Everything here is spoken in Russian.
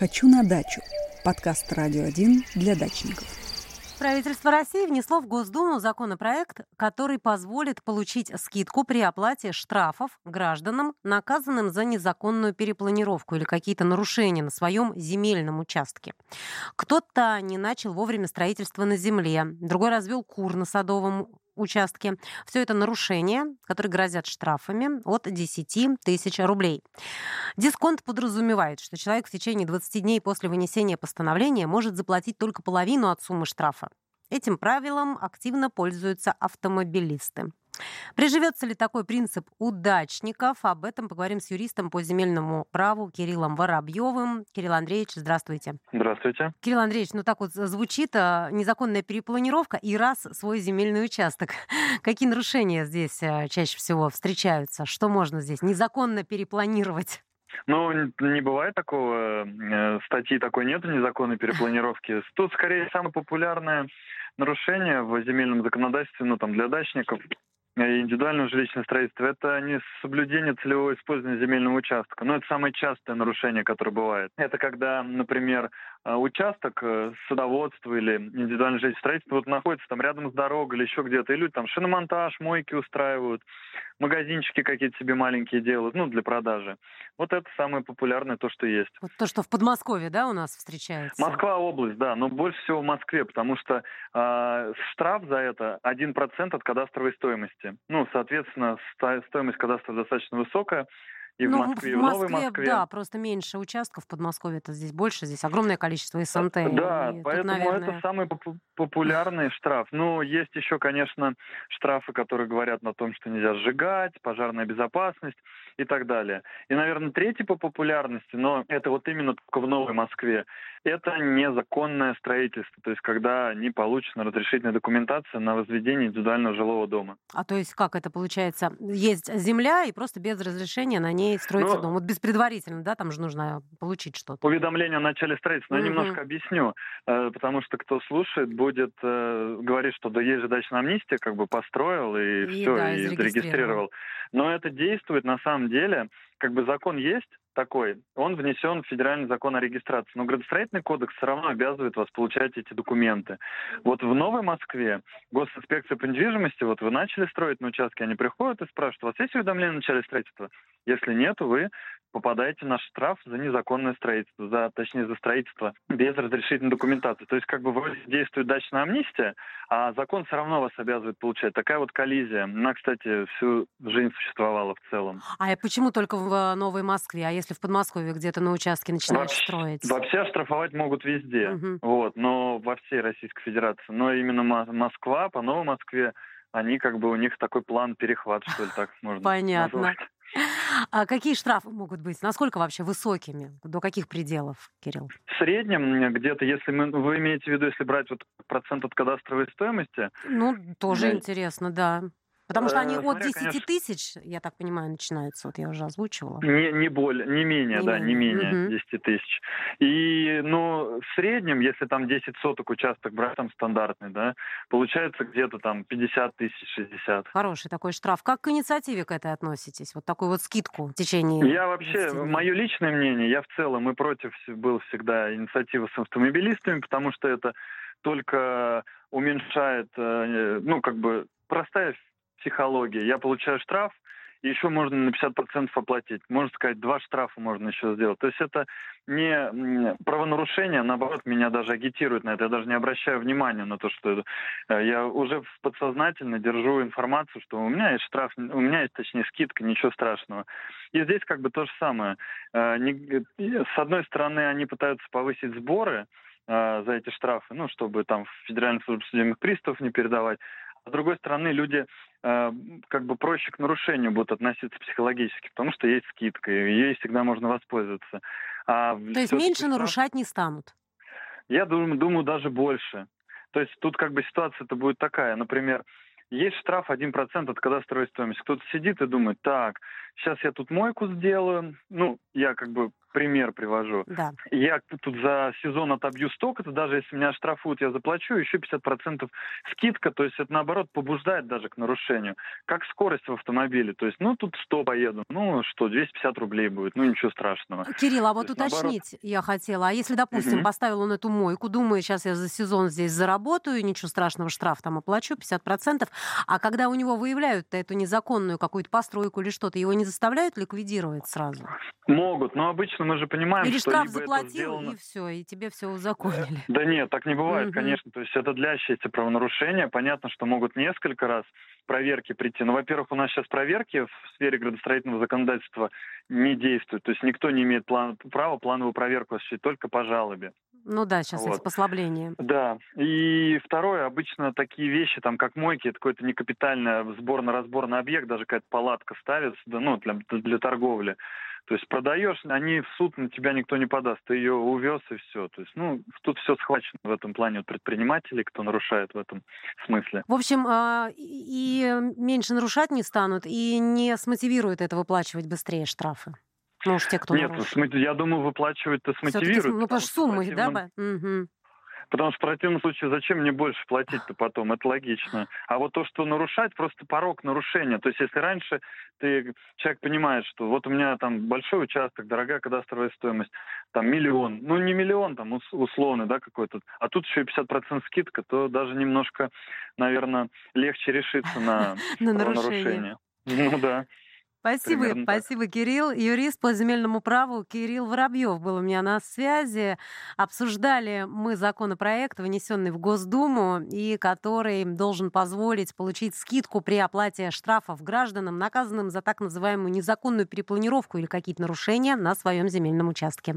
«Хочу на дачу» – подкаст «Радио 1» для дачников. Правительство России внесло в Госдуму законопроект, который позволит получить скидку при оплате штрафов гражданам, наказанным за незаконную перепланировку или какие-то нарушения на своем земельном участке. Кто-то не начал вовремя строительство на земле, другой развел кур на садовом участке. Все это нарушения, которые грозят штрафами от 10 тысяч рублей. Дисконт подразумевает, что человек в течение 20 дней после вынесения постановления может заплатить только половину от суммы штрафа. Этим правилом активно пользуются автомобилисты. Приживется ли такой принцип удачников? Об этом поговорим с юристом по земельному праву Кириллом Воробьевым. Кирилл Андреевич, здравствуйте. Здравствуйте. Кирилл Андреевич, ну так вот звучит а, незаконная перепланировка и раз свой земельный участок. Какие нарушения здесь а, чаще всего встречаются? Что можно здесь незаконно перепланировать? Ну, не бывает такого. Э, статьи такой нет незаконной перепланировки. Тут, скорее, самое популярное нарушение в земельном законодательстве, ну, там, для дачников, индивидуального жилищного строительства, это не соблюдение целевого использования земельного участка. Но это самое частое нарушение, которое бывает. Это когда, например, э, участок э, садоводства или индивидуальное жилищное строительство вот находится там рядом с дорогой или еще где-то, и люди там шиномонтаж, мойки устраивают, магазинчики какие-то себе маленькие делают, ну, для продажи. Вот это самое популярное, то, что есть. Вот то, что в Подмосковье, да, у нас встречается? Москва область, да, но больше всего в Москве, потому что э, штраф за это 1% от кадастровой стоимости. Ну, соответственно, стоимость кадастра достаточно высокая. И ну, в Москве, в в Новой Москве. да, просто меньше участков в Подмосковье, это здесь больше, здесь огромное количество СНТ. Да, и поэтому тут, наверное... это самый поп- популярный штраф. Ну, есть еще, конечно, штрафы, которые говорят на том, что нельзя сжигать, пожарная безопасность и так далее. И, наверное, третий по популярности, но это вот именно только в Новой Москве, это незаконное строительство, то есть когда не получена разрешительная документация на возведение индивидуального жилого дома. А то есть как это получается? Есть земля, и просто без разрешения на ней строится Ну, дом. Вот без предварительно, да, там же нужно получить что-то. Уведомление о начале строительства, но я немножко объясню, э, потому что кто слушает, будет э, говорить, что да есть же дачная амнистия, как бы построил и, И все, да, и зарегистрировал. Но это действует на самом деле, как бы закон есть такой, он внесен в федеральный закон о регистрации, но градостроительный кодекс все равно обязывает вас получать эти документы. Вот в Новой Москве госинспекция по недвижимости, вот вы начали строить на участке, они приходят и спрашивают, у вас есть уведомление о начале строительства? Если нет, вы попадаете на штраф за незаконное строительство, за, точнее, за строительство без разрешительной документации. То есть как бы вроде действует дачная амнистия, а закон все равно вас обязывает получать. Такая вот коллизия. Она, кстати, всю жизнь существовала в целом. А почему только в э, Новой Москве? А если в Подмосковье где-то на участке начинаешь Вообще- строить? Вообще штрафовать могут везде, Мгм. вот, но во всей Российской Федерации. Но именно Мо- Москва, по Новой Москве, они как бы у них такой план перехват, что ли, так можно Понятно. назвать. А какие штрафы могут быть? Насколько вообще высокими? До каких пределов, Кирилл? В среднем м, где-то, если мы, вы имеете в виду, если брать вот процент от кадастровой стоимости, Ну, тоже Да. интересно, да. Потому что они Э, от смотря, 10 конечно. тысяч, я так понимаю, начинаются. Вот я уже озвучивала. Не, не более, не менее, Не да, не менее, менее мгм. 10 тысяч. И, ну, в среднем, если там 10 соток участок брать там стандартный, да, получается где-то там 50 тысяч, 60. Хороший такой штраф. Как к инициативе к этой относитесь? Вот такую вот скидку в течение... Я вообще, 20 дней. мое личное мнение, я в целом и против был всегда инициативы с автомобилистами, потому что это только уменьшает, э, ну, как бы, простая психология. Я получаю штраф, и еще можно на 50% оплатить. Можно сказать, два штрафа можно еще сделать. То есть это не правонарушение, а наоборот, меня даже агитирует на это. Я даже не обращаю внимания на то, что э, я уже подсознательно держу информацию, что у меня есть штраф, у меня есть, точнее, скидка, ничего страшного. И здесь как бы то же самое. Э, С одной стороны, они пытаются повысить сборы э, за эти штрафы, ну, чтобы там в Федеральную службу судебных приставов не передавать. А с другой стороны, люди как бы проще к нарушению будут относиться психологически, потому что есть скидка, и ей всегда можно воспользоваться. А То есть меньше штраф- нарушать не станут? я думаю, думаю, даже больше. То есть тут как бы ситуация-то будет такая. Например, есть штраф 1% от кадастровой стоимости. Кто-то сидит и думает, так, сейчас я тут мойку сделаю. Ну, я как бы пример привожу. Да. Я тут за сезон отобью столько, то даже если меня штрафуют, я заплачу еще 50% скидка, то есть это наоборот побуждает даже к нарушению. Как скорость в автомобиле, то есть, ну тут 100 поеду, ну что, 250 рублей будет, ну ничего страшного. Кирилл, а вот есть, уточнить я хотела, а если, допустим, Мгм. поставил он эту мойку, думаю, сейчас я за сезон здесь заработаю, ничего страшного, штраф там оплачу, 50%, а когда у него выявляют эту незаконную какую-то постройку или что-то, его не заставляют ликвидировать сразу? Могут, но обычно мы же понимаем, Или что штраф либо это заплатил, сделано... и все, и тебе все узаконили. Да нет, так не бывает, Мгм. конечно. То есть это длящееся правонарушение. Понятно, что могут несколько раз проверки прийти. Но, во-первых, у нас сейчас проверки в сфере градостроительного законодательства не действуют. То есть никто не имеет план, права плановую проверку осуществить только по жалобе. Ну да, сейчас Вот. послабления. Да. И второе, обычно такие вещи, там, как мойки, это какой-то некапитальный сборно-разборный объект, даже какая-то палатка ставится, да, ну, для, для торговли. То есть продаешь, они в суд на тебя никто не подаст, ты ее увез и все. То есть, ну, тут все схвачено в этом плане от предпринимателей, кто нарушает в этом смысле. В общем, а, и и меньше нарушать не станут, и не смотивируют это выплачивать быстрее штрафы. Ну уж те, кто Нет, нарушил. я думаю, выплачивают-то Всё-таки, смотивируют. ну, потому что суммы, да? противном- ба- Мгм. Потому что в противном случае зачем мне больше платить-то потом? Это логично. А вот то, что нарушать, просто порог нарушения. То есть если раньше ты, человек понимает, что вот у меня там большой участок, дорогая кадастровая стоимость, там миллион, ну не миллион, там ус- условный, да, какой-то, а тут еще и 50% скидка, то даже немножко, наверное, легче решиться на На нарушение. правонарушение. Ну да. Спасибо, Примерно так. спасибо, Кирилл. Юрист по земельному праву Кирилл Воробьев был у меня на связи. Обсуждали мы законопроект, внесенный в Госдуму, и который должен позволить получить скидку при оплате штрафов гражданам, наказанным за так называемую незаконную перепланировку или какие-то нарушения на своем земельном участке.